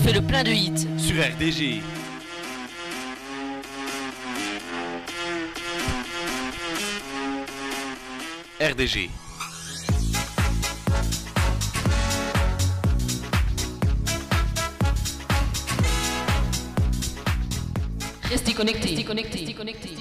fait le plein de hits. Sur RDG. RDG. Restez connectés. Restez connectés. Restez connectés.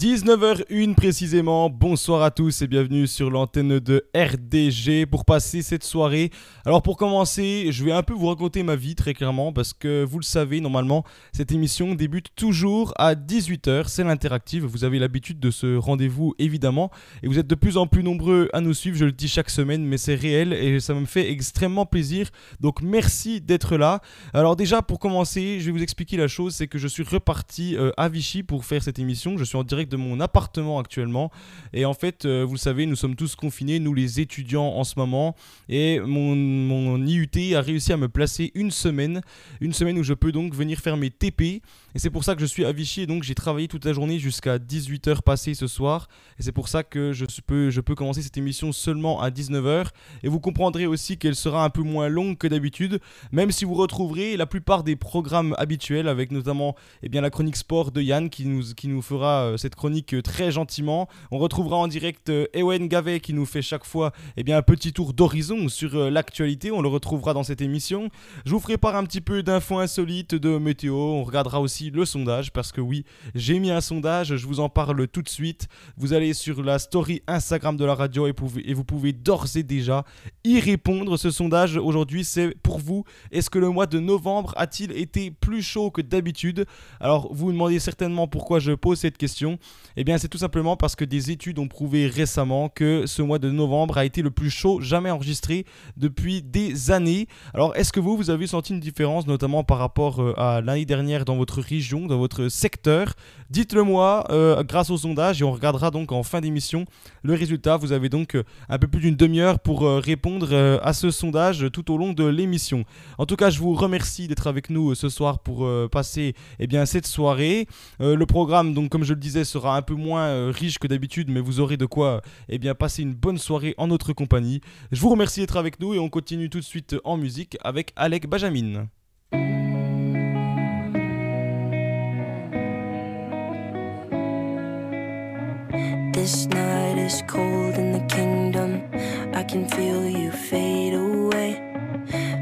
19h01 précisément, bonsoir à tous et bienvenue sur l'antenne de RDG pour passer cette soirée. Alors pour commencer, je vais un peu vous raconter ma vie très clairement parce que vous le savez, normalement cette émission débute toujours à 18h, c'est l'interactive, vous avez l'habitude de ce rendez-vous évidemment. Et vous êtes de plus en plus nombreux à nous suivre, je le dis chaque semaine mais c'est réel et ça me fait extrêmement plaisir. Donc merci d'être là. Alors déjà pour commencer, je vais vous expliquer la chose, c'est que je suis reparti euh, à Vichy pour faire cette émission, je suis en direct de mon appartement actuellement. Et en fait, euh, vous le savez, nous sommes tous confinés, nous les étudiants en ce moment. Et mon, mon IUT a réussi à me placer une semaine, une semaine où je peux donc venir faire mes TP. Et c'est pour ça que je suis à Vichy et donc j'ai travaillé toute la journée jusqu'à 18h passées ce soir. Et c'est pour ça que je peux, je peux commencer cette émission seulement à 19h. Et vous comprendrez aussi qu'elle sera un peu moins longue que d'habitude, même si vous retrouverez la plupart des programmes habituels avec notamment eh bien, la chronique sport de Yann qui nous, qui nous fera euh, cette euh, très gentiment. On retrouvera en direct euh, Ewen Gavet qui nous fait chaque fois eh bien, un petit tour d'horizon sur l'actualité. On le retrouvera dans cette émission. Je vous ferai part un petit peu d'infos insolites, de météo. On regardera aussi le sondage parce que oui, j'ai mis un sondage, je vous en parle tout de suite. Vous allez sur la story Instagram de la radio et vous pouvez d'ores et déjà y répondre. Ce sondage aujourd'hui, c'est pour vous. Est-ce que le mois de novembre a-t-il été plus chaud que d'habitude? Alors, vous vous demandez certainement pourquoi je pose cette question. Eh bien, c'est tout simplement parce que des études ont prouvé récemment que ce mois de novembre a été le plus chaud jamais enregistré depuis des années. Alors, est-ce que vous, vous avez senti une différence, notamment par rapport euh, à l'année dernière dans votre région, dans votre secteur? Dites-le moi euh, grâce au sondage et on regardera donc en fin d'émission le résultat. Vous avez donc euh, un peu plus d'une demi-heure pour répondre à ce sondage tout au long de l'émission. En tout cas, je vous remercie d'être avec nous ce soir pour passer eh cette soirée. le programme, donc, comme je le disais, un peu moins riche que d'habitude, mais vous aurez de quoi eh bien, passer une bonne soirée en notre compagnie. Je vous remercie d'être avec nous et on continue tout de suite en musique avec Alec Benjamin.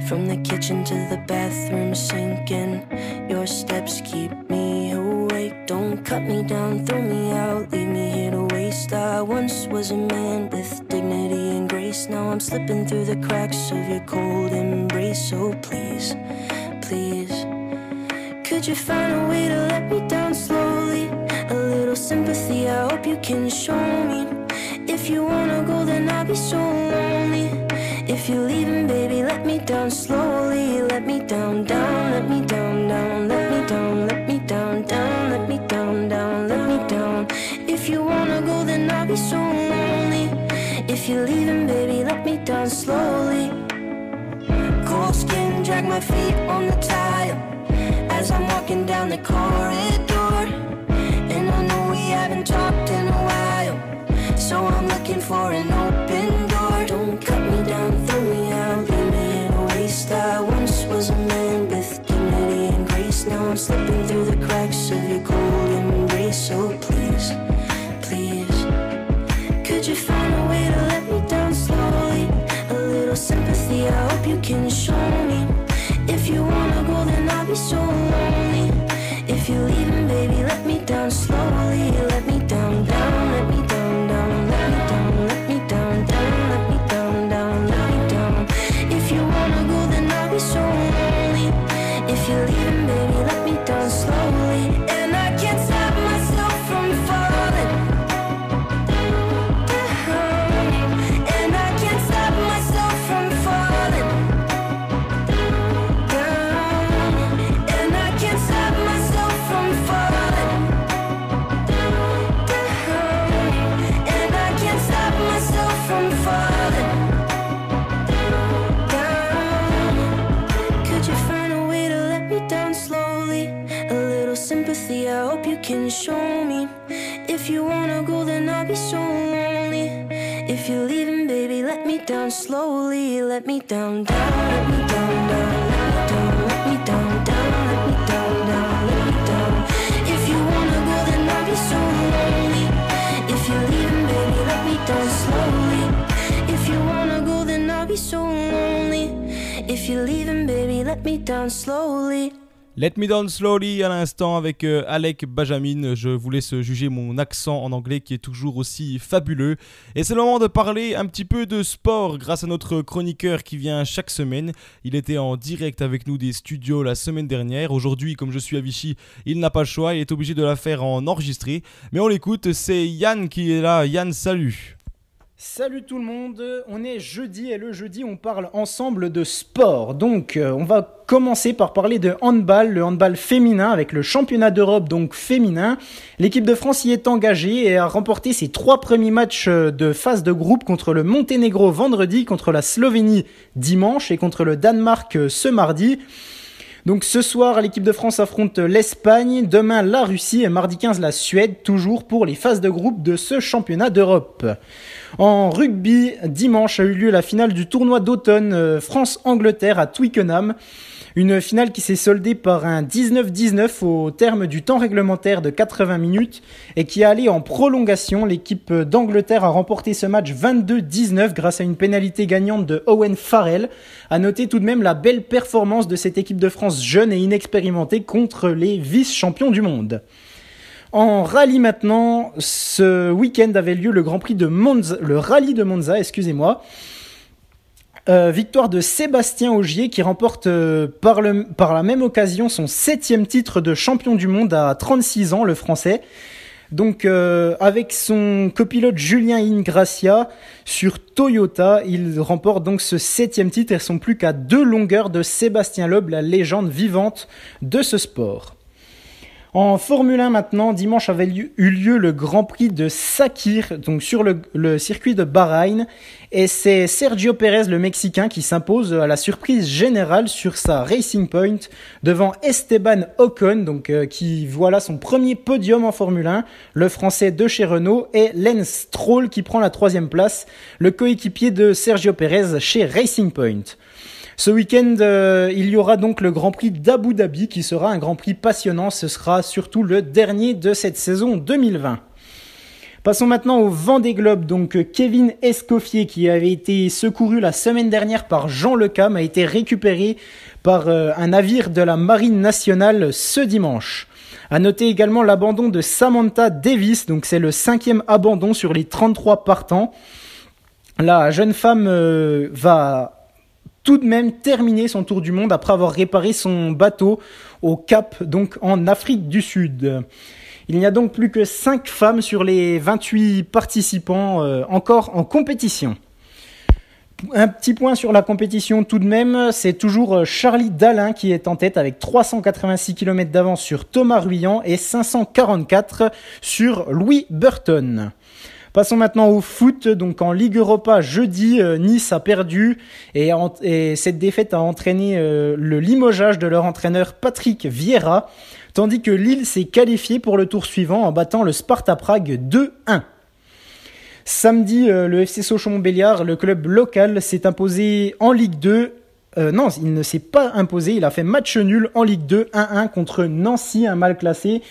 From the kitchen to the bathroom sinking. Your steps keep me awake. Don't cut me down, throw me out, leave me here to waste. I once was a man with dignity and grace. Now I'm slipping through the cracks of your cold embrace. So please, please, could you find a way to let me down slowly? A little sympathy, I hope you can show me. If you wanna go, then I'll be so down slowly. Let me down, down, let me down, down, let me down, let me down, down, let me down, down, let me down. If you wanna go, then I'll be so lonely. If you're leaving, baby, let me down slowly. Cold skin, drag my feet on the tile as I'm walking down the corridor. And I know we haven't talked in a while, so I'm looking for an open show down, down, let me down, down, let me down, let me down, down, let me down, down, let me down. If you wanna go, then I'll be so lonely. If you're leaving, baby, let me down slowly. If you wanna go, then I'll be so lonely. If you're leaving, baby, let me down slowly. Let Me Down Slowly à l'instant avec euh, Alec Benjamin. Je vous laisse juger mon accent en anglais qui est toujours aussi fabuleux. Et c'est le moment de parler un petit peu de sport grâce à notre chroniqueur qui vient chaque semaine. Il était en direct avec nous des studios la semaine dernière. Aujourd'hui, comme je suis à Vichy, il n'a pas le choix. Il est obligé de la faire en enregistré. Mais on l'écoute, c'est Yann qui est là. Yann, salut. Salut tout le monde, on est jeudi et le jeudi on parle ensemble de sport. Donc euh, on va commencer par parler de handball, le handball féminin avec le championnat d'Europe donc féminin. L'équipe de France y est engagée et a remporté ses trois premiers matchs euh, de phase de groupe contre le Monténégro vendredi, contre la Slovénie dimanche et contre le Danemark euh, ce mardi. Donc ce soir, l'équipe de France affronte l'Espagne, demain la Russie et mardi 15 la Suède, toujours pour les phases de groupe de ce championnat d'Europe. En rugby, dimanche a eu lieu la finale du tournoi d'automne euh, France-Angleterre à Twickenham. Une finale qui s'est soldée par un 19-19 au terme du temps réglementaire de 80 minutes et qui a allé en prolongation. L'équipe d'Angleterre a remporté ce match 22-19 grâce à une pénalité gagnante de Owen Farrell. À noter tout de même la belle performance de cette équipe de France jeune et inexpérimentée contre les vice-champions du monde. En rallye maintenant, ce week-end avait lieu le Grand Prix de Monza, le rallye de Monza, excusez-moi. Euh, victoire de Sébastien Augier qui remporte euh, par, la même occasion son septième titre de champion du monde à 36 ans, le français. Donc euh, avec son copilote Julien Ingracia sur Toyota, il remporte donc ce septième titre et sont plus qu'à deux longueurs de Sébastien Loeb, la légende vivante de ce sport. En Formule 1 maintenant, dimanche avait eu lieu le Grand Prix de Sakir, donc sur le, circuit de Bahreïn, et c'est Sergio Pérez, le Mexicain, qui s'impose à la surprise générale sur sa Racing Point devant Esteban Ocon, donc euh, qui voilà son premier podium en Formule 1, le Français de chez Renault, et Lance Stroll qui prend la troisième place, le coéquipier de Sergio Pérez chez Racing Point. Ce week-end, euh, il y aura donc le Grand Prix d'Abu Dhabi qui sera un Grand Prix passionnant. Ce sera surtout le dernier de cette saison 2020. Passons maintenant au vent des globes. Donc Kevin Escoffier, qui avait été secouru la semaine dernière par Jean Lecam, a été récupéré par euh, un navire de la Marine nationale ce dimanche. À noter également l'abandon de Samantha Davis, donc c'est le cinquième abandon sur les 33 partants. La jeune femme euh, va tout de même terminé son tour du monde après avoir réparé son bateau au Cap, donc en Afrique du Sud. Il n'y a donc plus que 5 femmes sur les 28 participants euh, encore en compétition. Un petit point sur la compétition tout de même, c'est toujours euh, Charlie Dalin qui est en tête avec 386 km d'avance sur Thomas Ruyant et 544 sur Louis Burton. Passons maintenant au foot. Donc en Ligue Europa, jeudi, euh, Nice a perdu et, cette défaite a entraîné euh, le limogeage de leur entraîneur Patrick Vieira, tandis que Lille s'est qualifié pour le tour suivant en battant le Sparta Prague 2-1. Samedi, euh, le FC Sochaux-Montbéliard, le club local, s'est imposé en Ligue 2 non, il ne s'est pas imposé, il a fait match nul en Ligue 2, 1-1 contre Nancy, un mal classé.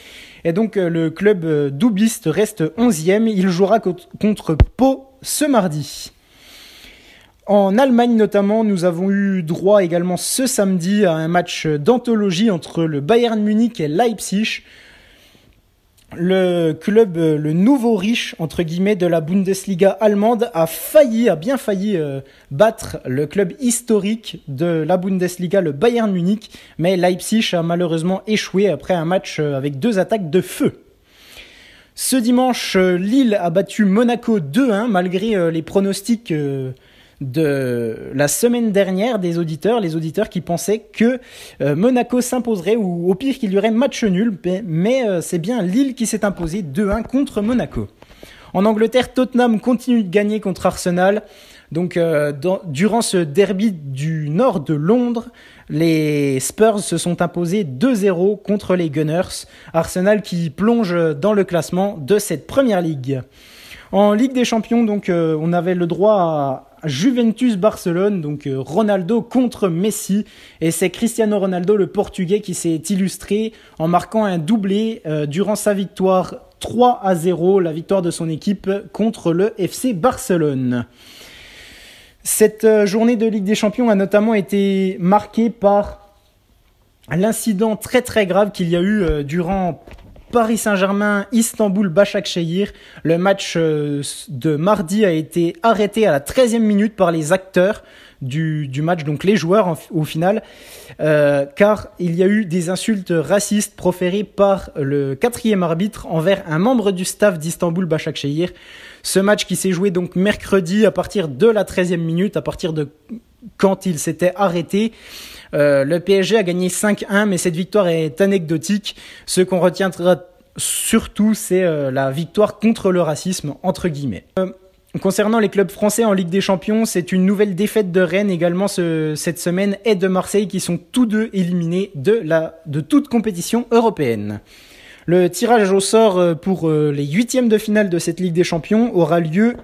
Et donc euh, le club euh, doubliste reste 11e. Il jouera contre Pau ce mardi. En Allemagne notamment, nous avons eu droit également ce samedi à un match d'anthologie entre le Bayern Munich et Leipzig le club, euh, le nouveau riche, entre guillemets, de la Bundesliga allemande a failli, a bien failli euh, battre le club historique de la Bundesliga, le Bayern Munich, mais Leipzig a malheureusement échoué après un match euh, avec deux attaques de feu. Ce dimanche, Lille a battu Monaco 2-1 malgré les pronostics de la semaine dernière des auditeurs, les auditeurs qui pensaient que euh, Monaco s'imposerait ou au pire qu'il y aurait match nul, mais euh, c'est bien Lille qui s'est imposé 2-1 contre Monaco. En Angleterre, Tottenham continue de gagner contre Arsenal. Donc, euh, durant ce derby du nord de Londres, les Spurs se sont imposés 2-0 contre les Gunners. Arsenal qui plonge dans le classement de cette première ligue. En Ligue des Champions, donc, on avait le droit à Juventus Barcelone, donc euh, Ronaldo contre Messi, et c'est Cristiano Ronaldo, le Portugais, qui s'est illustré en marquant un doublé euh, durant sa victoire 3 à 0, la victoire de son équipe contre le FC Barcelone. Cette euh, journée de Ligue des Champions a notamment été marquée par l'incident très très grave qu'il y a eu durant Paris Saint-Germain, Istanbul, Başakşehir. Le match euh, de mardi a été arrêté à la 13e minute par les acteurs du, match, donc les joueurs au final, euh, car il y a eu des insultes racistes proférées par le quatrième arbitre envers un membre du staff d'Istanbul, Başakşehir. Ce match qui s'est joué donc mercredi à partir de la 13e minute, à partir de quand il s'était arrêté. Euh, le PSG a gagné 5-1, mais cette victoire est anecdotique. Ce qu'on retiendra surtout, c'est euh, la victoire contre le racisme, entre guillemets. Euh, concernant les clubs français en Ligue des Champions, c'est une nouvelle défaite de Rennes également ce- cette semaine et de Marseille qui sont tous deux éliminés de, la, de toute compétition européenne. Le tirage au sort pour les huitièmes de finale de cette Ligue des Champions aura lieu,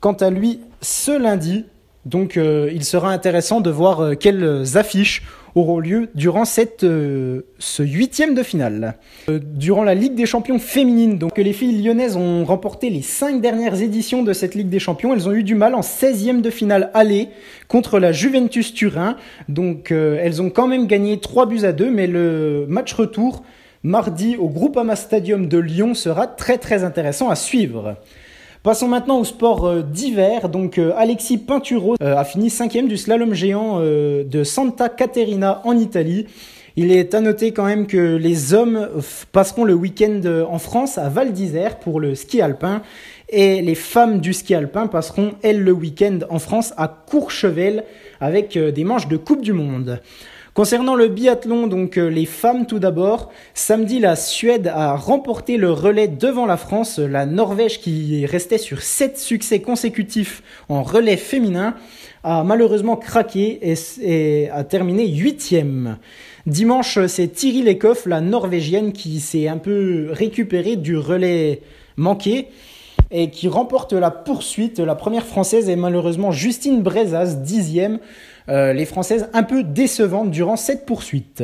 quant à lui, ce lundi. Donc euh, il sera intéressant de voir euh, quelles affiches auront lieu durant cette, euh, ce huitième de finale. Durant la Ligue des Champions féminine, donc les filles lyonnaises ont remporté les cinq dernières éditions de cette Ligue des Champions. Elles ont eu du mal en 16e de finale aller contre la Juventus Turin. Donc elles ont quand même gagné 3 buts à 2, mais le match retour mardi au Groupama Stadium de Lyon sera très très intéressant à suivre. Passons maintenant au sport euh, d'hiver. Donc euh, Alexis Pinturo euh, a fini cinquième du slalom géant de Santa Caterina en Italie. Il est à noter quand même que les hommes passeront le week-end en France à Val d'Isère pour le ski alpin et les femmes du ski alpin passeront elles le week-end en France à Courchevel avec des manches de Coupe du Monde. Concernant le biathlon, donc euh, les femmes tout d'abord, samedi la Suède a remporté le relais devant la France, la Norvège qui restait sur 7 succès consécutifs en relais féminin a malheureusement craqué et, a terminé huitième. Dimanche, c'est Thierry Lecoff, la Norvégienne, qui s'est un peu récupérée du relais manqué et qui remporte la poursuite. La première française est malheureusement Justine Brezas, dixième. Euh, les Françaises un peu décevantes durant cette poursuite.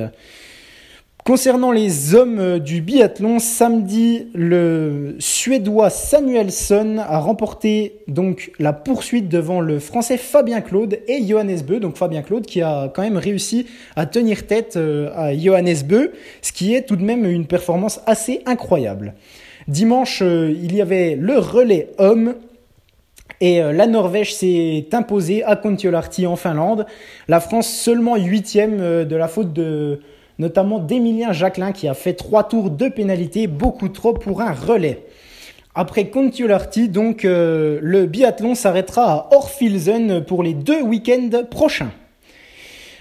Concernant les hommes euh, du biathlon, samedi, le Suédois Samuelsson a remporté donc la poursuite devant le Français Fabien Claude et Johannes Beu. Donc Fabien Claude qui a quand même réussi à tenir tête euh, à Johannes Beu, ce qui est tout de même une performance assez incroyable. Dimanche, il y avait le relais homme et euh, la Norvège s'est imposée à Kontiolahti en Finlande. La France seulement huitième euh, de la faute de notamment d'Emilien Jacquelin qui a fait trois tours de pénalité, beaucoup trop pour un relais. Après Kontiolahti, donc euh, le biathlon s'arrêtera à Orfilsen pour les deux week-ends prochains.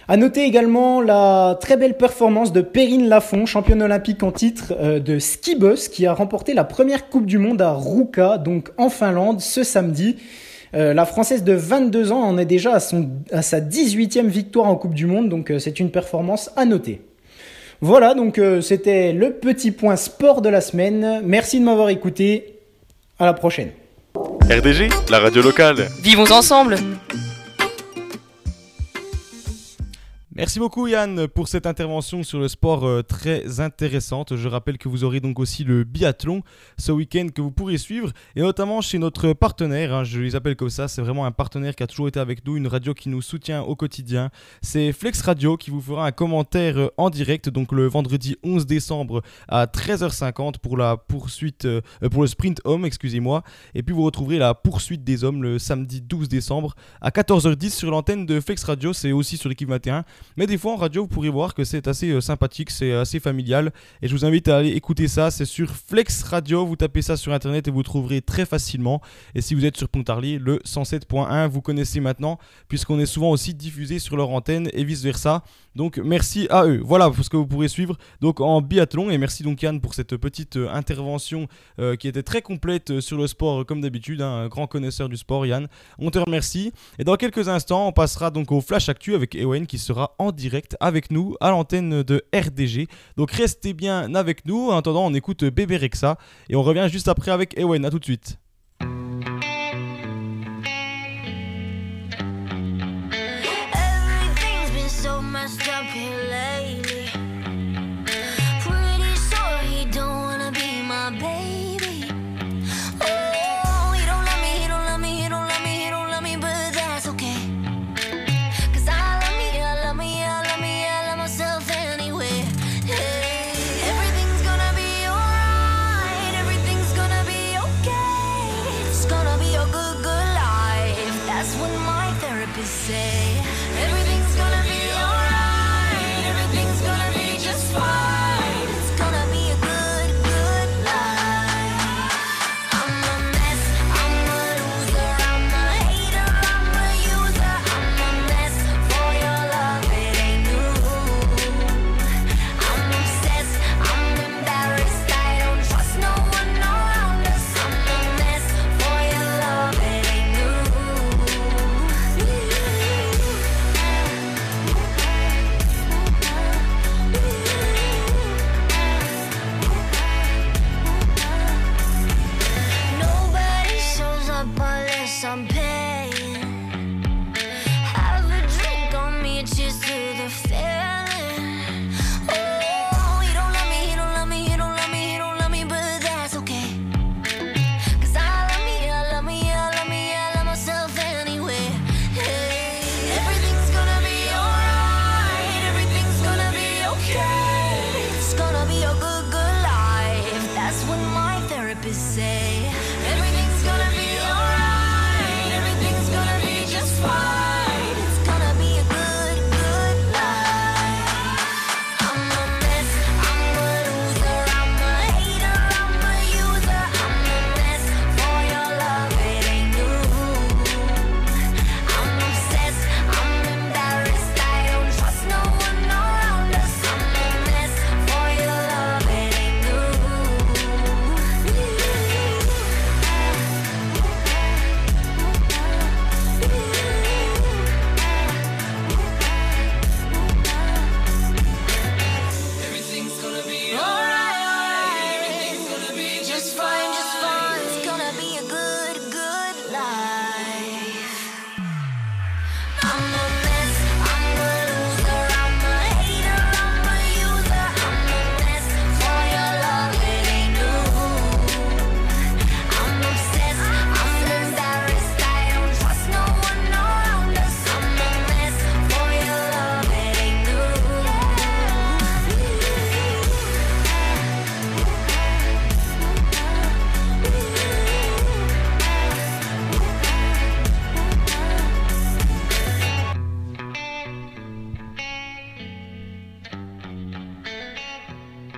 À noter également la très belle performance de Perrine Lafont, championne olympique en titre euh, de ski boss, qui a remporté la première Coupe du Monde à Ruka, donc en Finlande, ce samedi. Euh, la Française de 22 ans en est déjà à, son, à sa 18e victoire en Coupe du Monde, donc euh, c'est une performance à noter. Voilà, donc euh, c'était le petit point sport de la semaine. Merci de m'avoir écouté. À la prochaine. RDG, la radio locale. Vivons ensemble Merci beaucoup Yann pour cette intervention sur le sport euh, très intéressante. Je rappelle que vous aurez donc aussi le biathlon ce week-end que vous pourrez suivre et notamment chez notre partenaire, hein, je les appelle comme ça, c'est vraiment un partenaire qui a toujours été avec nous, une radio qui nous soutient au quotidien. C'est Flex Radio qui vous fera un commentaire euh, en direct donc le vendredi 11 décembre à 13h50 pour la poursuite euh, pour le sprint homme, excusez-moi, et puis vous retrouverez la poursuite des hommes le samedi 12 décembre à 14h10 sur l'antenne de Flex Radio, c'est aussi sur l'équipe 21 Mais des fois en radio, vous pourrez voir que c'est assez euh, sympathique, c'est assez familial. Et je vous invite à aller écouter ça. C'est sur Flex Radio. Vous tapez ça sur internet et vous trouverez très facilement. Et si vous êtes sur Pontarlier, le 107.1, vous connaissez maintenant, puisqu'on est souvent aussi diffusé sur leur antenne et vice versa. Donc merci à eux. Voilà ce que vous pourrez suivre donc en biathlon. Et merci donc Yann pour cette petite euh, intervention euh, qui était très complète euh, sur le sport comme d'habitude. hein. un grand connaisseur du sport Yann. On te remercie. Et dans quelques instants, on passera donc au Flash Actu avec Ewen qui sera en direct avec nous à l'antenne de RDG. Donc restez bien avec nous. En attendant, on écoute Bébé Rexa et on revient juste après avec Ewen. À tout de suite.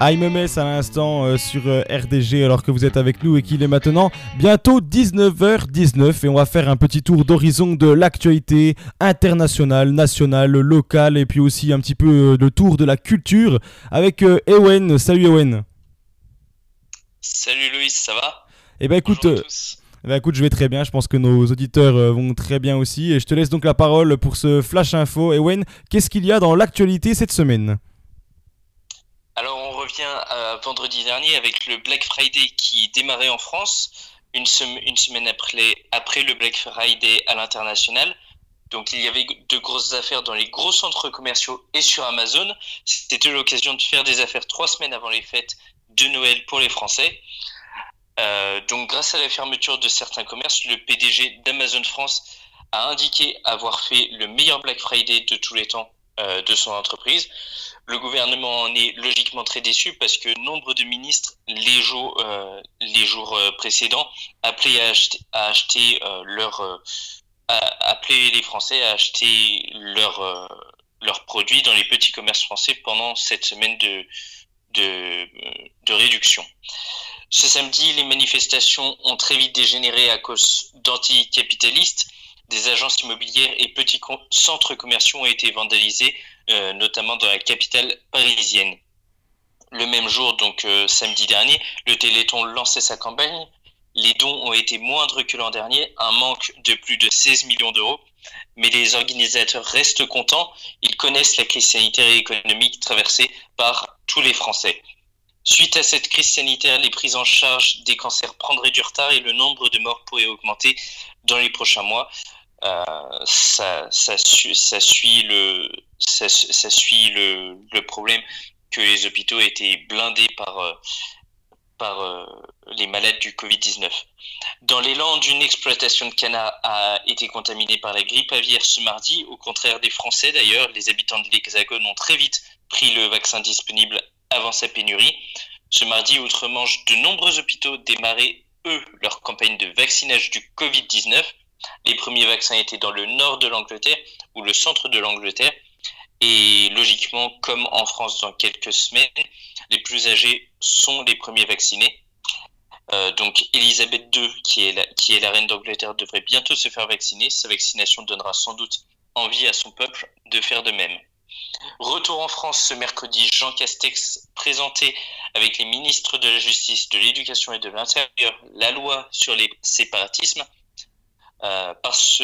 I'm a mess à l'instant euh, sur euh, RDG alors que vous êtes avec nous et qu'il est maintenant bientôt 19h19 et on va faire un petit tour d'horizon de l'actualité internationale, nationale, locale et puis aussi un petit peu euh, le tour de la culture avec Ewen. Salut Ewen. Salut Loïs, ça va? Eh ben écoute, eh ben écoute, je vais très bien. Je pense que nos auditeurs vont très bien aussi et je te laisse donc la parole pour ce flash info. Ewen, qu'est-ce qu'il y a dans l'actualité cette semaine? Revient à vendredi dernier avec le Black Friday qui démarrait en France, une, sem- une semaine après, après le Black Friday à l'international. Donc il y avait de grosses affaires dans les gros centres commerciaux et sur Amazon. C'était l'occasion de faire des affaires trois semaines avant les fêtes de Noël pour les Français. Euh, donc grâce à la fermeture de certains commerces, le PDG d'Amazon France a indiqué avoir fait le meilleur Black Friday de tous les temps euh, de son entreprise. Le gouvernement en est logiquement très déçu parce que nombre de ministres, les jours, euh, les jours euh, précédents, appelaient à acheter, à acheter leur, les Français à acheter leur, leurs produits dans les petits commerces français pendant cette semaine de, de, de réduction. Ce samedi, les manifestations ont très vite dégénéré à cause d'anticapitalistes. Des agences immobilières et petits centres commerciaux ont été vandalisés, euh, notamment dans la capitale parisienne. Le même jour, donc euh, samedi dernier, le Téléthon lançait sa campagne. Les dons ont été moindres que l'an dernier, un manque de plus de 16 millions d'euros. Mais les organisateurs restent contents. Ils connaissent la crise sanitaire et économique traversée par tous les Français. Suite à cette crise sanitaire, les prises en charge des cancers prendraient du retard et le nombre de morts pourrait augmenter dans les prochains mois. Euh, ça, ça, su- ça suit le, problème que les hôpitaux étaient blindés par, euh, euh, les malades du Covid-19. Dans Landes, une exploitation de canards a été contaminée par la grippe aviaire ce mardi. Au contraire des Français d'ailleurs, les habitants de l'Hexagone ont très vite pris le vaccin disponible avant sa pénurie. Ce mardi, outre-Manche, de nombreux hôpitaux démarraient, eux, leur campagne de vaccinage du Covid-19. Les premiers vaccins étaient dans le nord de l'Angleterre ou le centre de l'Angleterre. Et logiquement, comme en France dans quelques semaines, les plus âgés sont les premiers vaccinés. Euh, donc Elisabeth II, qui est, la, qui est la reine d'Angleterre, devrait bientôt se faire vacciner. Sa vaccination donnera sans doute envie à son peuple de faire de même. Retour en France ce mercredi, Jean Castex présentait avec les ministres de la Justice, de l'Éducation et de l'Intérieur la loi sur les séparatismes. Euh, par ce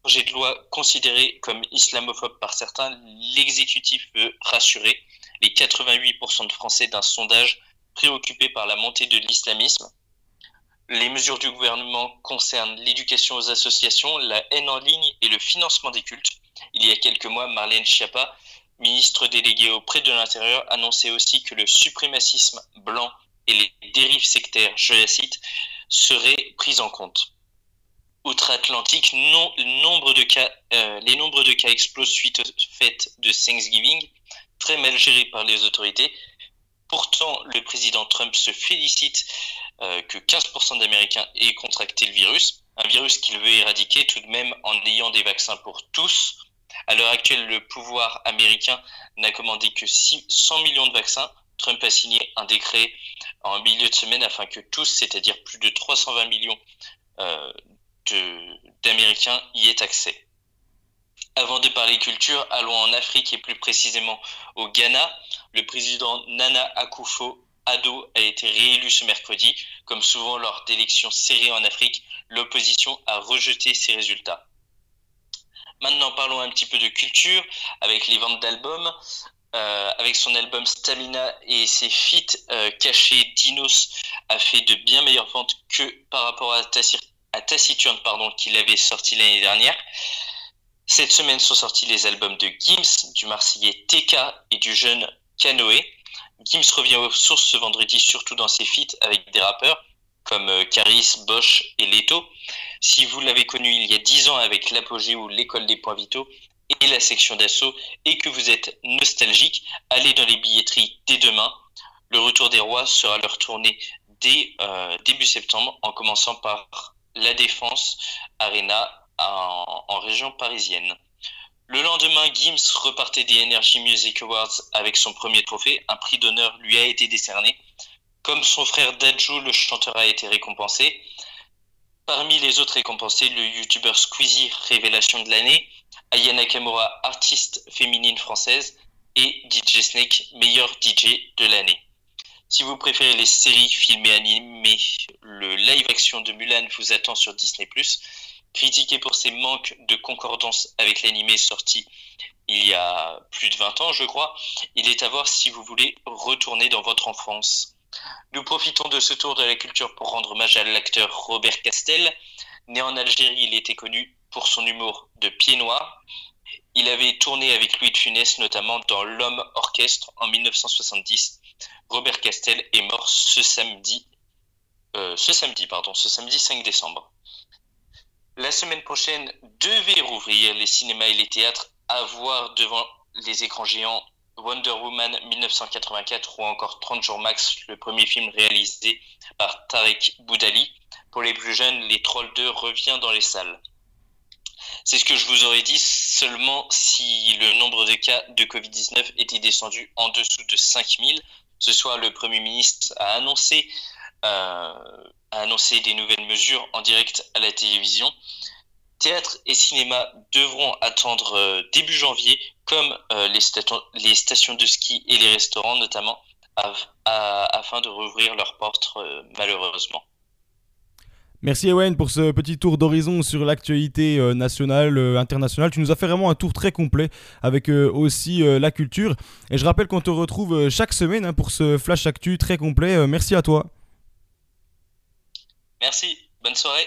projet de loi considéré comme islamophobe par certains, l'exécutif veut rassurer les 88% de Français d'un sondage préoccupés par la montée de l'islamisme. Les mesures du gouvernement concernent l'éducation aux associations, la haine en ligne et le financement des cultes. Il y a quelques mois, Marlène Schiappa, ministre déléguée auprès de l'Intérieur, annonçait aussi que le suprémacisme blanc et les dérives sectaires, je la cite, seraient pris en compte. Outre-Atlantique, de cas, euh, les nombres de cas explosent suite aux fêtes de Thanksgiving, très mal gérées par les autorités. Pourtant, le président Trump se félicite euh, que 15% d'Américains aient contracté le virus, un virus qu'il veut éradiquer tout de même en ayant des vaccins pour tous. À l'heure actuelle, le pouvoir américain n'a commandé que 100 millions de vaccins. Trump a signé un décret en milieu de semaine afin que tous, c'est-à-dire plus de 320 millions euh, d'Américains, y aient accès. Avant de parler culture, allons en Afrique et plus précisément au Ghana. Le président Nana Akufo-Addo a été réélu ce mercredi. Comme souvent lors d'élections serrées en Afrique, l'opposition a rejeté ces résultats. Maintenant, parlons un petit peu de culture avec les ventes d'albums. Euh, avec son album Stamina et ses feats euh, cachés, Dinos a fait de bien meilleures ventes que par rapport à, Taci Taciturne pardon, qu'il avait sorti l'année dernière. Cette semaine sont sortis les albums de Gims, du Marseillais TK et du jeune Canoë. Gims revient aux sources ce vendredi, surtout dans ses feats avec des rappeurs comme Caris, Bosch et Leto. Si vous l'avez connu il y a 10 ans avec l'apogée ou l'école des points vitaux et la section d'assaut et que vous êtes nostalgique, allez dans les billetteries dès demain. Le retour des rois sera leur tournée dès euh, début septembre en commençant par la Défense Arena en, région parisienne. Le lendemain, Gims repartait des Energy Music Awards avec son premier trophée. Un prix d'honneur lui a été décerné. Comme son frère Dajou, le chanteur a été récompensé. Parmi les autres récompensés, le youtubeur Squeezie, révélation de l'année, Aya Nakamura, artiste féminine française, et DJ Snake, meilleur DJ de l'année. Si vous préférez les séries, films et animés, le live action de Mulan vous attend sur Disney+. Critiqué pour ses manques de concordance avec l'animé sorti il y a plus de 20 ans, je crois, il est à voir si vous voulez retourner dans votre enfance. Nous profitons de ce tour de la culture pour rendre hommage à l'acteur Robert Castel. Né en Algérie, il était connu pour son humour de pied noir. Il avait tourné avec Louis de Funès, notamment dans L'Homme Orchestre en 1970. Robert Castel est mort ce samedi, euh, ce samedi, pardon, ce samedi 5 décembre. La semaine prochaine devait rouvrir les cinémas et les théâtres à voir devant les écrans géants Wonder Woman 1984 ou encore 30 jours max, le premier film réalisé par Tarek Boudali. Pour les plus jeunes, Les Trolls 2 revient dans les salles. C'est ce que je vous aurais dit seulement si le nombre de cas de Covid-19 était descendu en dessous de 5000. Ce soir, le Premier ministre a annoncé, euh, a annoncé des nouvelles mesures en direct à la télévision. Théâtre et cinéma devront attendre euh, début janvier, comme euh, les, stations, de ski et les restaurants notamment, afin de rouvrir leurs portes malheureusement. Merci Ewen pour ce petit tour d'horizon sur l'actualité euh, nationale, euh, internationale. Tu nous as fait vraiment un tour très complet avec euh, aussi la culture. Et je rappelle qu'on te retrouve chaque semaine hein, pour ce flash actu très complet. Merci à toi. Merci, bonne soirée.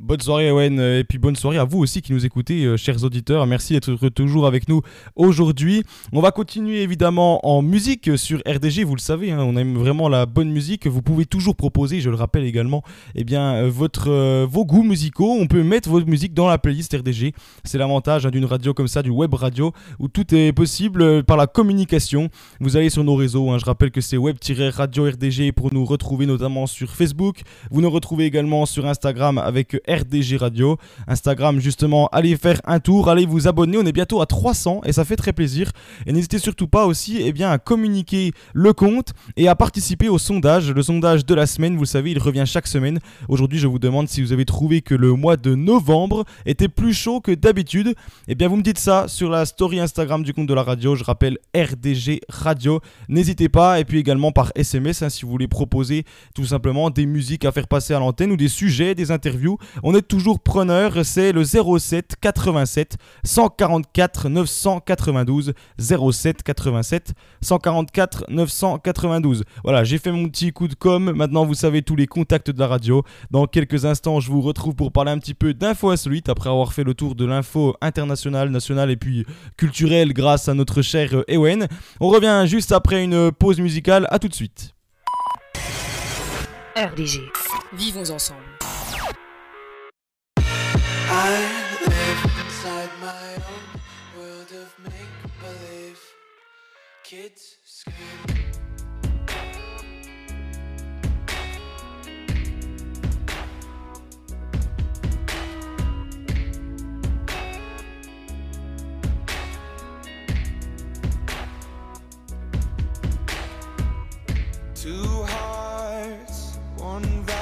Bonne soirée Ewen euh, et puis bonne soirée à vous aussi qui nous écoutez euh, chers auditeurs. Merci d'être toujours avec nous aujourd'hui. On va continuer évidemment en musique sur RDG, vous le savez, hein, on aime vraiment la bonne musique. Vous pouvez toujours proposer, je le rappelle également, eh bien, euh, votre, vos goûts musicaux. On peut mettre votre musique dans la playlist RDG. C'est l'avantage hein, d'une radio comme ça, du web radio, où tout est possible par la communication. Vous allez sur nos réseaux, hein, je rappelle que c'est web-radio RDG pour nous retrouver notamment sur Facebook. Vous nous retrouvez également sur Instagram avec RDG Radio. Instagram, justement, allez faire un tour, allez vous abonner. On est bientôt à 300 et ça fait très plaisir. Et n'hésitez surtout pas aussi eh bien, à communiquer le compte et à participer au sondage. Le sondage de la semaine, vous le savez, il revient chaque semaine. Aujourd'hui, je vous demande si vous avez trouvé que le mois de novembre était plus chaud que d'habitude. Eh bien, vous me dites ça sur la story Instagram du compte de la radio. Je rappelle RDG Radio. N'hésitez pas. Et puis également par SMS, hein, si vous voulez proposer tout simplement des musiques à faire passer à l'antenne ou des sujets, des interviews. On est toujours preneur. C'est le 07 87 144 992 07 87 144 992. Voilà, j'ai fait mon petit coup de com. Maintenant, vous savez tous les contacts de la radio. Dans quelques instants, je vous retrouve pour parler un petit peu d'infos insolites après avoir fait le tour de l'info internationale, nationale et puis culturelle grâce à notre cher euh, Ewen. On revient juste après une pause musicale. À tout de suite. RDG. Vivons ensemble. I live inside my own world of make believe. Kids scream. Two hearts, one.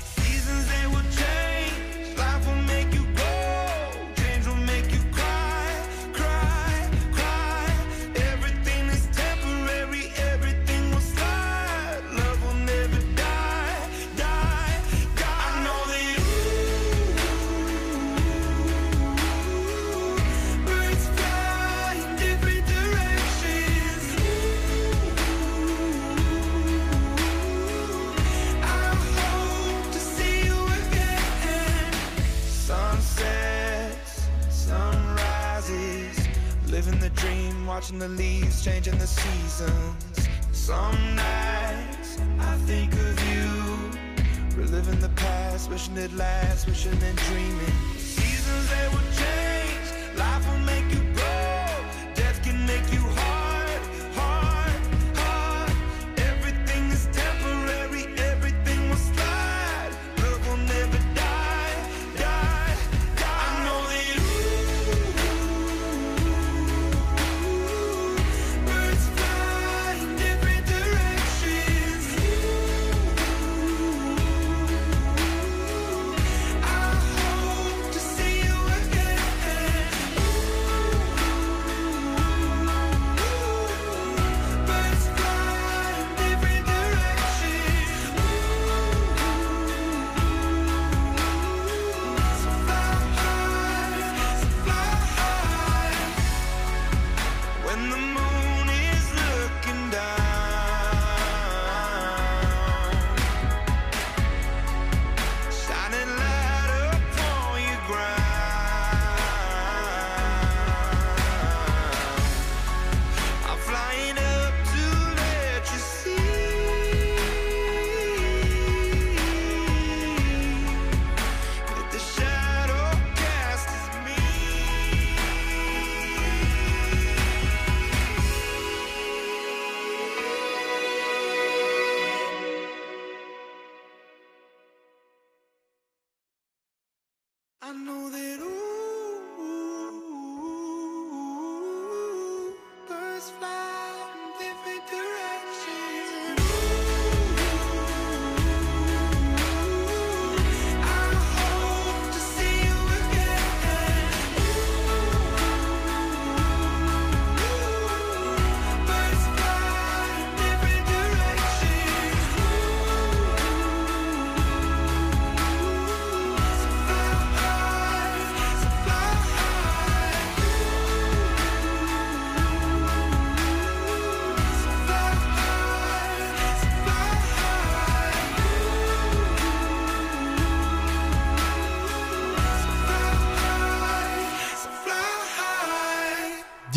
Sunrises, living the dream, watching the leaves changing the seasons. Some nights I think of you, reliving the past, wishing it lasts, wishing and dreaming. Seasons they will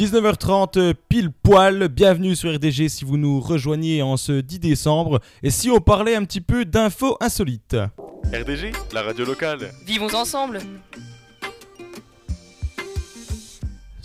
19h30 euh, pile poil, bienvenue sur RDG si vous nous rejoignez en ce 10 décembre. Et si on parlait un petit peu d'infos insolites RDG, la radio locale. Vivons ensemble.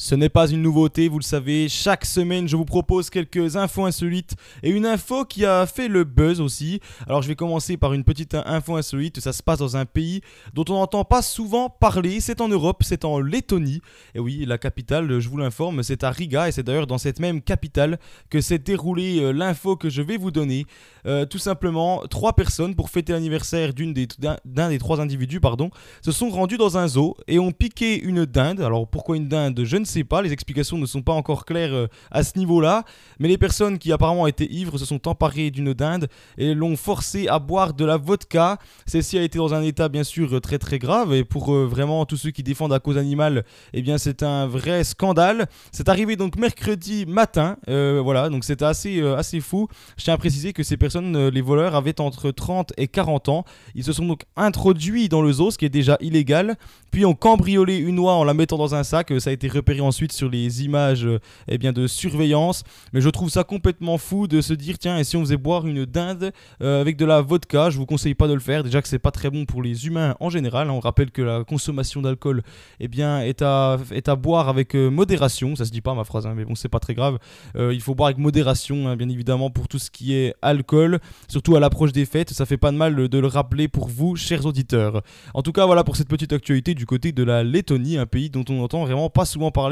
Ce n'est pas une nouveauté, vous le savez, chaque semaine je vous propose quelques infos insolites et une info qui a fait le buzz aussi. Alors je vais commencer par une petite info insolite, ça se passe dans un pays dont on n'entend pas souvent parler, c'est en Europe, c'est en Lettonie. Et oui, la capitale, je vous l'informe, c'est à Riga et c'est d'ailleurs dans cette même capitale que s'est déroulée euh, l'info que je vais vous donner. Euh, tout simplement, trois personnes pour fêter l'anniversaire d'un des trois individus, pardon, se sont rendus dans un zoo et ont piqué une dinde. Alors pourquoi une dinde Je ne pas, les explications ne sont pas encore claires euh, à ce niveau-là, mais les personnes qui apparemment étaient ivres se sont emparées d'une dinde et l'ont forcé à boire de la vodka. Celle-ci a été dans un état bien sûr euh, très très grave et pour euh, vraiment tous ceux qui défendent la cause animale, eh bien c'est un vrai scandale. C'est arrivé donc mercredi matin, voilà, donc c'était assez, assez fou. Je tiens à préciser que ces personnes, les voleurs, avaient entre 30 et 40 ans. Ils se sont donc introduits dans le zoo, ce qui est déjà illégal, puis ont cambriolé une oie en la mettant dans un sac. Ça a été repéré ensuite sur les images eh bien, de surveillance. Mais je trouve ça complètement fou de se dire, tiens, et si on faisait boire une dinde euh, avec de la vodka, je vous conseille pas de le faire. Déjà que c'est pas très bon pour les humains en général. On rappelle que la consommation d'alcool eh bien, est, à, est à boire avec euh, modération. Ça se dit pas ma phrase, hein, mais bon, c'est pas très grave. Euh, il faut boire avec modération, hein, bien évidemment, pour tout ce qui est alcool, surtout à l'approche des fêtes. Ça fait pas de mal de le rappeler pour vous, chers auditeurs. En tout cas, voilà pour cette petite actualité du côté de la Lettonie, un pays dont on entend vraiment pas souvent parler.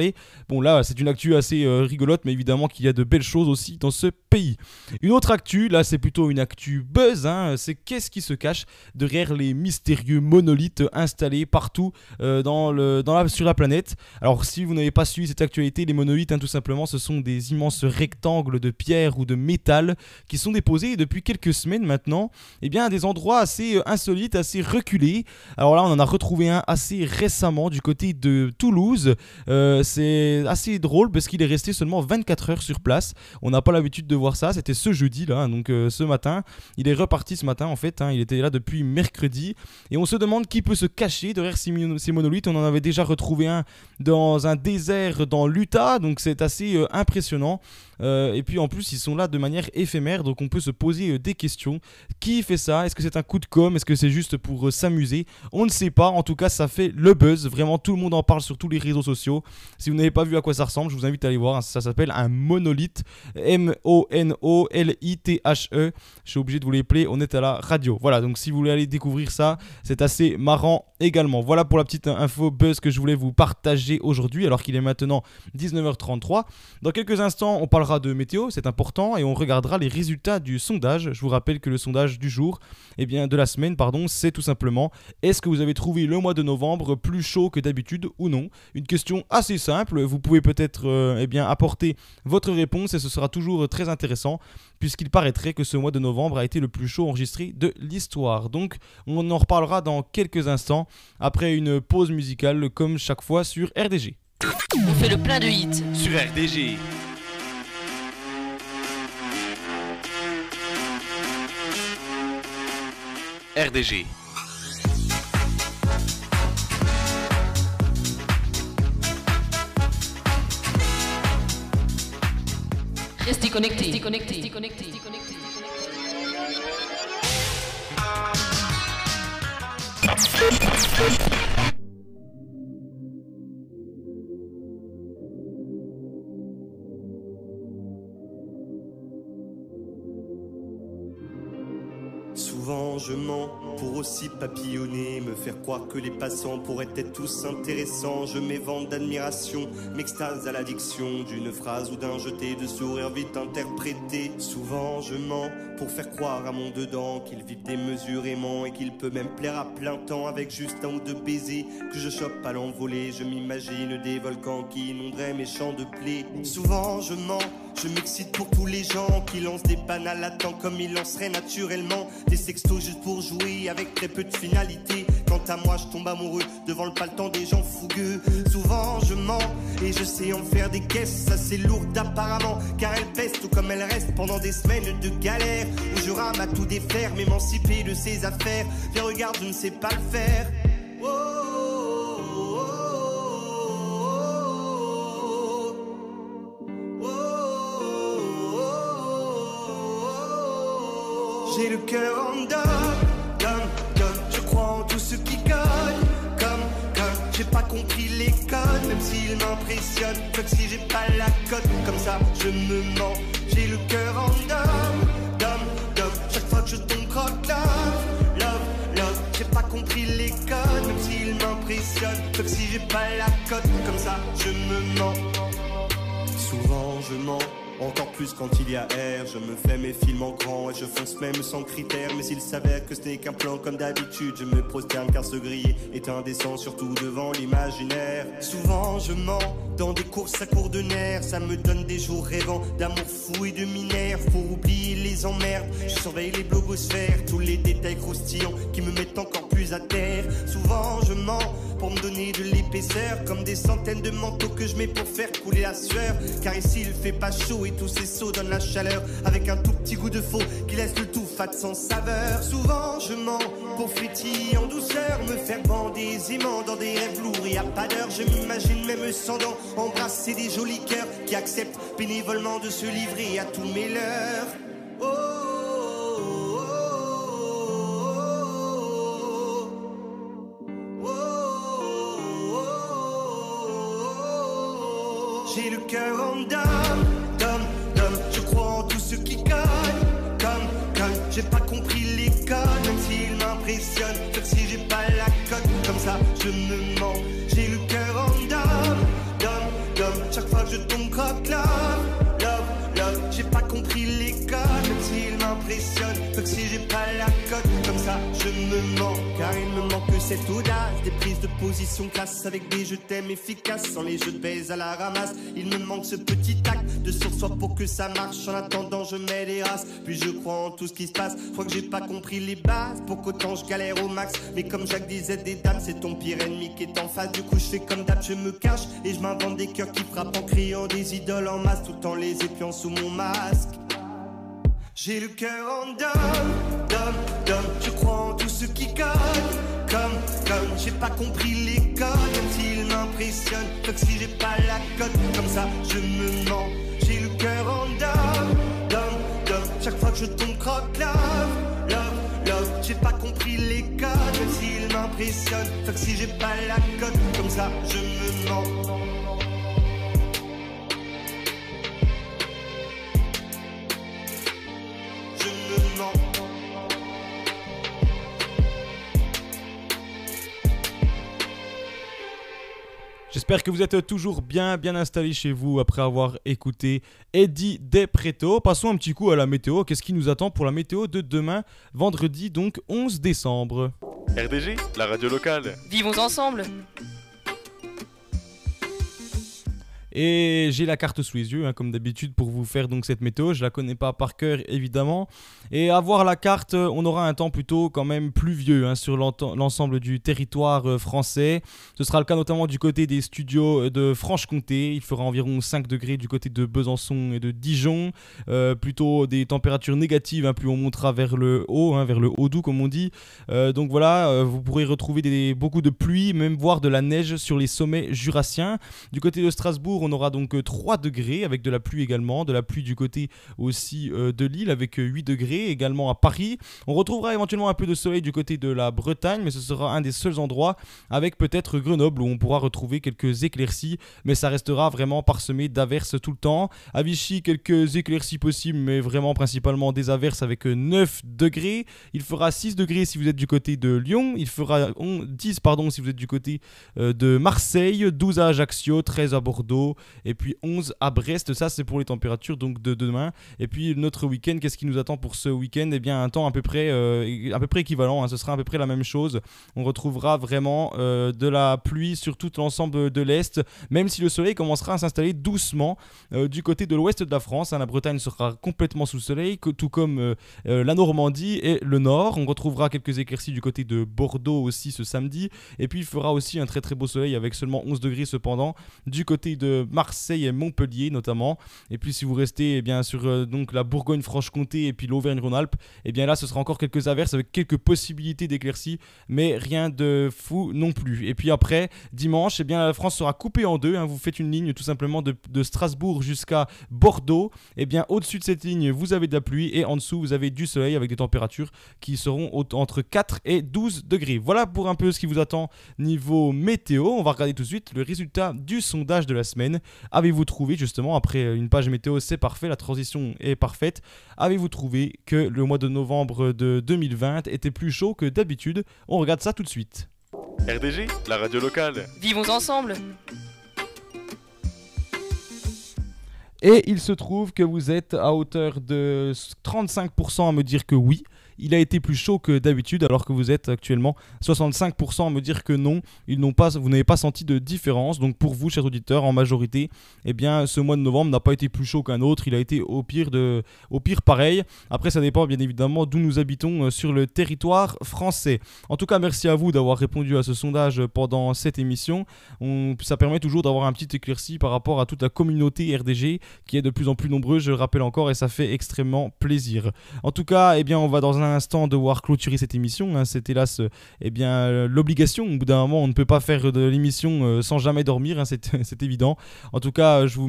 Bon, là, c'est une actu assez euh, rigolote, mais évidemment qu'il y a de belles choses aussi dans ce pays. Une autre actu, là, c'est plutôt une actu buzz, hein, c'est qu'est-ce qui se cache derrière les mystérieux monolithes installés partout euh, dans le, dans la, sur la planète. Alors, si vous n'avez pas suivi cette actualité, les monolithes, hein, tout simplement, ce sont des immenses rectangles de pierre ou de métal qui sont déposés depuis quelques semaines maintenant, eh bien, à des endroits assez euh, insolites, assez reculés. Alors là, on en a retrouvé un assez récemment du côté de Toulouse. C'est assez drôle parce qu'il est resté seulement 24 heures sur place. On n'a pas l'habitude de voir ça. C'était ce jeudi là, hein, donc euh, ce matin. Il est reparti ce matin en fait. hein, il était là depuis mercredi. Et on se demande qui peut se cacher derrière ces, mono- ces monolithes. On en avait déjà retrouvé un dans un désert dans l'Utah. Donc c'est assez euh, impressionnant. Euh, et puis en plus, ils sont là de manière éphémère. Donc on peut se poser euh, des questions. Qui fait ça? Est-ce que c'est un coup de com? Est-ce que c'est juste pour euh, s'amuser? On ne sait pas. En tout cas, ça fait le buzz. Vraiment, tout le monde en parle sur tous les réseaux sociaux. Si vous n'avez pas vu à quoi ça ressemble, je vous invite à aller voir. Ça s'appelle un monolithe. M-O-N-O-L-I-T-H-E. Je suis obligé de vous les plaire. On est à la radio. Voilà, donc si vous voulez aller découvrir ça, c'est assez marrant également. Voilà pour la petite info buzz que je voulais vous partager aujourd'hui, alors qu'il est maintenant 19h33. Dans quelques instants, on parlera de météo, c'est important, et on regardera les résultats du sondage. Je vous rappelle que le sondage du jour, eh bien de la semaine, pardon, c'est tout simplement est-ce que vous avez trouvé le mois de novembre plus chaud que d'habitude ou non? Une question assez simple. Vous pouvez peut-être euh, eh apporter votre réponse et ce sera toujours très intéressant puisqu'il paraîtrait que ce mois de novembre a été le plus chaud enregistré de l'histoire. Donc on en reparlera dans quelques instants après une pause musicale comme chaque fois sur RDG. On fait le plein de hits. Sur RDG. RDG. Restez connectés. Restez connectés. Papillonner, me faire croire que les passants pourraient être tous intéressants. Je m'évente d'admiration, m'extase à l'addiction d'une phrase ou d'un jeté de sourire vite interprété. Souvent je mens pour faire croire à mon dedans qu'il vit démesurément et qu'il peut même plaire à plein temps avec juste un ou deux baisers que je chope à l'envolée. Je m'imagine des volcans qui inonderaient mes champs de blé. Souvent je mens. Je m'excite pour tous les gens qui lancent des banales à temps comme ils lanceraient naturellement des sextos juste pour jouer avec très peu de finalité. Quant à moi, je tombe amoureux devant le paleton des gens fougueux. Souvent, je mens et je sais en faire des caisses assez lourdes apparemment, car elles pèsent tout comme elles restent pendant des semaines de galère où je rame à tout défaire, m'émanciper de ses affaires. Viens, regarde, je ne sais pas le faire. J'ai le cœur en dame. Je crois en tout ce qui gagne, comme, comme. J'ai pas compris les codes, même s'ils m'impressionnent. Comme si j'ai pas la cote, comme ça je me mens. J'ai le cœur en dame, dame, dame. Chaque fois que je tombe croque love, love, love. J'ai pas compris les codes, même s'ils m'impressionnent. Comme si j'ai pas la cote, comme ça je me mens. Souvent je mens, encore plus quand il y a air. Je me fais mes films en grand et je fonce même sans critères. Mais s'il s'avère que ce n'est qu'un plan comme d'habitude, je me prosterne car ce griller est indécent, surtout devant l'imaginaire. Souvent je mens dans des courses à court de nerfs. Ça me donne des jours rêvants d'amour fou et de minère. Pour oublier les emmerdes, je surveille les blogosphères, tous les détails croustillants qui me mettent encore plus à terre. Souvent je mens pour me donner de l'épaisseur Comme des centaines de manteaux que je mets pour faire couler la sueur Car ici il fait pas chaud tous ces sauts donnent la chaleur Avec un tout petit goût de faux qui laisse le tout fat sans saveur Souvent je mens pour frétiller en douceur Me faire bander aisément dans des rêves lourds et à pas d'heure Je m'imagine même sans dents embrasser des jolis cœurs Qui acceptent bénévolement de se livrer à tous mes leurs Oh, oh, oh, oh. J'ai le cœur en dame. J'ai pas compris les codes, même s'ils m'impressionnent. Si j'ai pas la cote, comme ça je me mens. J'ai le cœur en dame, dame, dame. Chaque fois que je tombe croque love, love, love. J'ai pas compris les codes, même s'ils m'impressionnent. Si j'ai pas la cote, comme ça je me mens. Cette audace, des prises de position classe avec des je t'aime efficaces. Sans les jeux de baise à la ramasse, il me manque ce petit acte de sursoir pour que ça marche. En attendant, je mets des races, puis je crois en tout ce qui se passe. Je que j'ai pas compris les bases, pour qu'autant je galère au max. Mais comme Jacques disait des dames, c'est ton pire ennemi qui est en face. Du coup, je fais comme d'hab, je me cache et je m'invente des cœurs qui frappent en criant des idoles en masse, tout en les épiant sous mon masque. J'ai le cœur en dame, dame, dame. Je crois en tout ce qui gagne, comme, comme. J'ai pas compris les codes, même s'ils m'impressionnent. Comme si j'ai pas la cote, comme ça je me mens. J'ai le cœur en dame, dame, dame. Chaque fois que je tombe croque love, love, love. J'ai pas compris les codes, même s'ils m'impressionnent. Comme si j'ai pas la cote, comme ça je me mens. J'espère que vous êtes toujours bien, bien installés chez vous après avoir écouté Eddie Depreto. Passons un petit coup à la météo. Qu'est-ce qui nous attend pour la météo de demain, vendredi donc 11 décembre? RDG, la radio locale. Vivons ensemble. Et j'ai la carte sous les yeux, hein, comme d'habitude, pour vous faire donc cette météo. Je la connais pas par cœur, évidemment. Et à voir la carte, on aura un temps plutôt quand même pluvieux hein, sur l'ensemble du territoire euh, français. Ce sera le cas notamment du côté des studios euh, de Franche-Comté. Il fera environ 5 degrés du côté de Besançon et de Dijon. Euh, plutôt des températures négatives, hein, plus on montera vers le haut, vers le haut doux comme on dit. Donc voilà, vous pourrez retrouver beaucoup de pluie, même voire de la neige sur les sommets jurassiens. Du côté de Strasbourg, on aura donc euh, 3 degrés avec de la pluie également, de la pluie du côté aussi euh, de l'île avec euh, 8 degrés également à Paris. On retrouvera éventuellement un peu de soleil du côté de la Bretagne, mais ce sera un des seuls endroits avec peut-être Grenoble où on pourra retrouver quelques éclaircies, mais ça restera vraiment parsemé d'averses tout le temps. À Vichy, quelques éclaircies possibles, mais vraiment principalement des averses avec euh, 9 degrés. Il fera 6 degrés si vous êtes du côté de Lyon, il fera on- 10 pardon si vous êtes du côté euh, de Marseille, 12 à Ajaccio, 13 à Bordeaux et puis 11 à Brest. Ça c'est pour les températures donc de demain. Et puis notre week-end, qu'est-ce qui nous attend pour ce week-end? Eh bien un temps à peu près, euh, à peu près équivalent, hein. ce sera à peu près la même chose. On retrouvera vraiment euh, de la pluie sur tout l'ensemble de l'Est, même si le soleil commencera à s'installer doucement euh, du côté de l'ouest de la France. hein. La Bretagne sera complètement sous le soleil, tout comme la Normandie et le Nord. On retrouvera quelques éclaircies du côté de Bordeaux aussi ce samedi. Et puis il fera aussi un très très beau soleil avec seulement 11 degrés cependant du côté de Marseille et Montpellier notamment. Et puis si vous restez eh bien sur euh, donc la Bourgogne-Franche-Comté et puis l'Auvergne-Rhône-Alpes, et bien là ce sera encore quelques averses avec quelques possibilités d'éclaircies, mais rien de fou non plus. Et puis après dimanche, eh bien la France sera coupée en deux. hein. Vous faites une ligne tout simplement de, de Strasbourg jusqu'à Bordeaux. Et bien au-dessus de cette ligne, vous avez de la pluie et en dessous vous avez du soleil avec des températures qui seront entre 4 et 12 degrés. Voilà pour un peu ce qui vous attend niveau météo. On va regarder tout de suite le résultat du sondage de la semaine. Avez-vous trouvé justement après une page météo, c'est parfait, la transition est parfaite. Avez-vous trouvé que le mois de novembre de 2020 était plus chaud que d'habitude? On regarde ça tout de suite. RDG, la radio locale. Vivons ensemble. Et il se trouve que vous êtes à hauteur de 35% à me dire que oui. Il a été plus chaud que d'habitude alors que vous êtes actuellement 65% à me dire que non, vous n'avez pas senti de différence. Donc pour vous, chers auditeurs, en majorité, eh bien ce mois de novembre n'a pas été plus chaud qu'un autre. Il a été au pire, de, au pire pareil. Après, ça dépend bien évidemment d'où nous habitons euh, sur le territoire français. En tout cas, merci à vous d'avoir répondu à ce sondage pendant cette émission. On- ça permet toujours d'avoir un petit éclairci par rapport à toute la communauté RDG qui est de plus en plus nombreuse, je le rappelle encore, et ça fait extrêmement plaisir. En tout cas, eh on va dans un instant devoir clôturer cette émission. hein. C'est hélas euh, eh bien, euh, l'obligation. Au bout d'un moment, on ne peut pas faire de l'émission euh, sans jamais dormir, hein, c'est évident. En tout cas, je vous,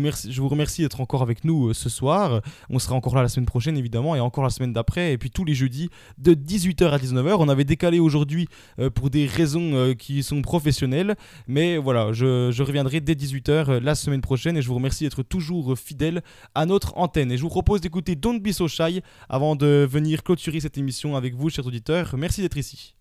remercie- d'être encore avec nous ce soir. On sera encore là la semaine prochaine, évidemment, et encore la semaine d'après, et puis tous les jeudis de 18h à 19h. On avait décalé aujourd'hui pour des raisons qui sont professionnelles. Mais voilà, je, je reviendrai dès 18h la semaine prochaine et je vous remercie d'être toujours fidèle à notre antenne. Et je vous propose d'écouter Don't Be So Shy avant de venir clôturer cette émission avec vous, chers auditeurs. Merci d'être ici.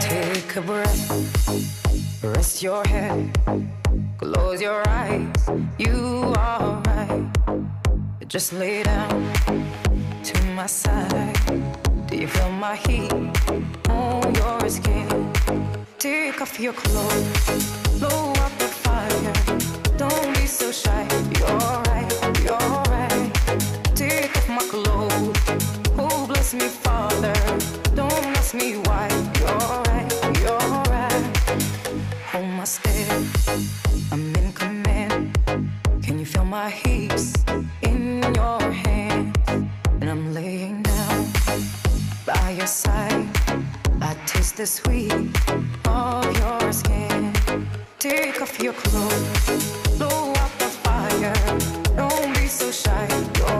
Take a breath, rest your head, close your eyes. You are. Just lay down to my side. Do you feel my heat on your skin? Take off your clothes, blow up the fire. Don't be so shy. You're right, you're right. Take off my clothes. Oh, bless me, Father. Don't ask me why. You're right, you're right. Hold my step. I'm in command. Can you feel my hips your? And I'm laying down by your side. I taste the sweet of your skin. Take off your clothes, blow up the fire. Don't be so shy. You're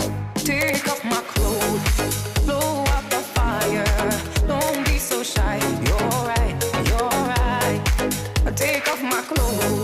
Shy. You're right, you're right. I Take off my clothes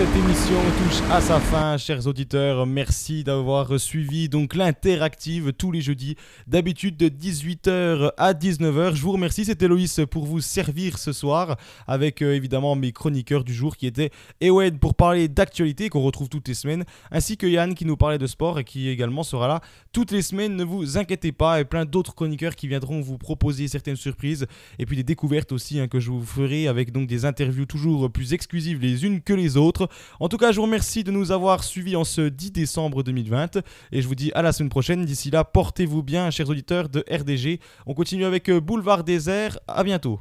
cette émission touche à sa fin, chers auditeurs. Merci d'avoir suivi donc l'interactive tous les jeudis, d'habitude de 18h à 19h. Je vous remercie, c'était Loïs pour vous servir ce soir avec euh, évidemment mes chroniqueurs du jour qui étaient Ewen pour parler d'actualité qu'on retrouve toutes les semaines, ainsi que Yann qui nous parlait de sport et qui également sera là toutes les semaines. Ne vous inquiétez pas, et plein d'autres chroniqueurs qui viendront vous proposer certaines surprises et puis des découvertes aussi hein, que je vous ferai avec donc des interviews toujours plus exclusives les unes que les autres. En tout cas, je vous remercie de nous avoir suivis en ce 10 décembre 2020 et je vous dis à la semaine prochaine. D'ici là, portez-vous bien, chers auditeurs de RDG. On continue avec euh, Boulevard Désert. À bientôt.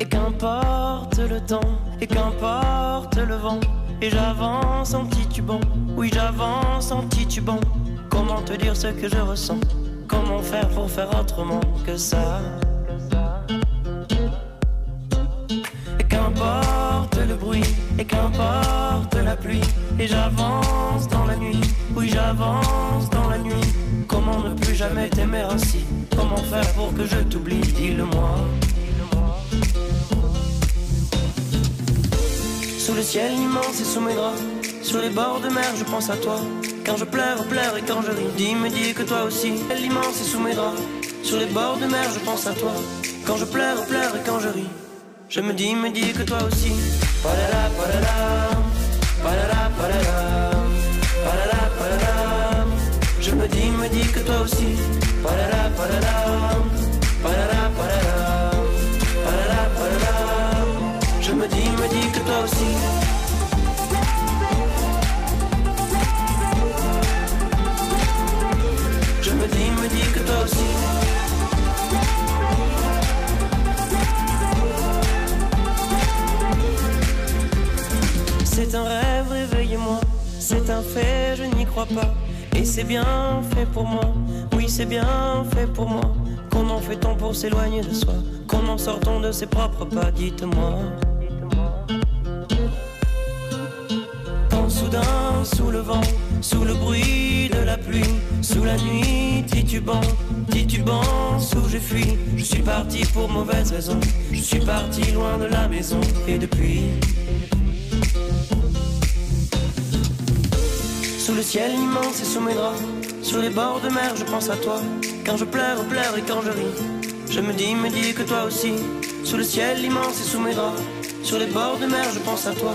Et qu'importe le temps, et qu'importe le vent, et j'avance en titubant, oui j'avance en titubant. Comment te dire ce que je ressens? Comment faire pour faire autrement que ça Et qu'importe le bruit, et qu'importe la pluie, et j'avance dans la nuit, oui j'avance dans la nuit. Comment ne plus jamais t'aimer ainsi? Comment faire pour que je t'oublie? Dis-le-moi. Sous le ciel immense et sous mes draps, sur les bords de mer, je pense à toi. Quand je pleure, pleure et quand je ris, dis, me dis que toi aussi. L'immense est sous mes draps, sur les bords de mer, je pense à toi. Quand je pleure, pleure et quand je ris, je me dis, me dis que toi aussi. Palala, palala, palala, palala, palala, palala. Je me dis, me dis que toi aussi. Palala, palala, palala, palala, palala, palala. Je me dis, me dis que toi aussi. C'est un rêve, réveillez-moi. C'est un fait, je n'y crois pas. Et c'est bien fait pour moi. Oui, c'est bien fait pour moi. Comment fait-on pour s'éloigner de soi Comment sort-on de ses propres pas Dites-moi. Soudain, sous le vent, sous le bruit de la pluie, sous la nuit, titubant, titubant, sous je fuis, je suis parti pour mauvaise raison, je suis parti loin de la maison, et depuis. Sous le ciel immense et sous mes draps, sur les bords de mer, je pense à toi. Quand je pleure, pleure et quand je ris, je me dis, me dis que toi aussi. Sous le ciel immense et sous mes draps, sur les bords de mer, je pense à toi.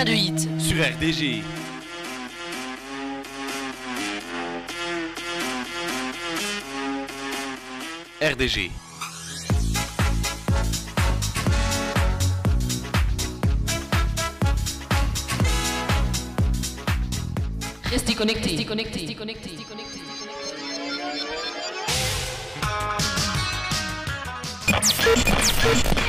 sur RDG. RDG. Restez connectés. Restez connectés. Restez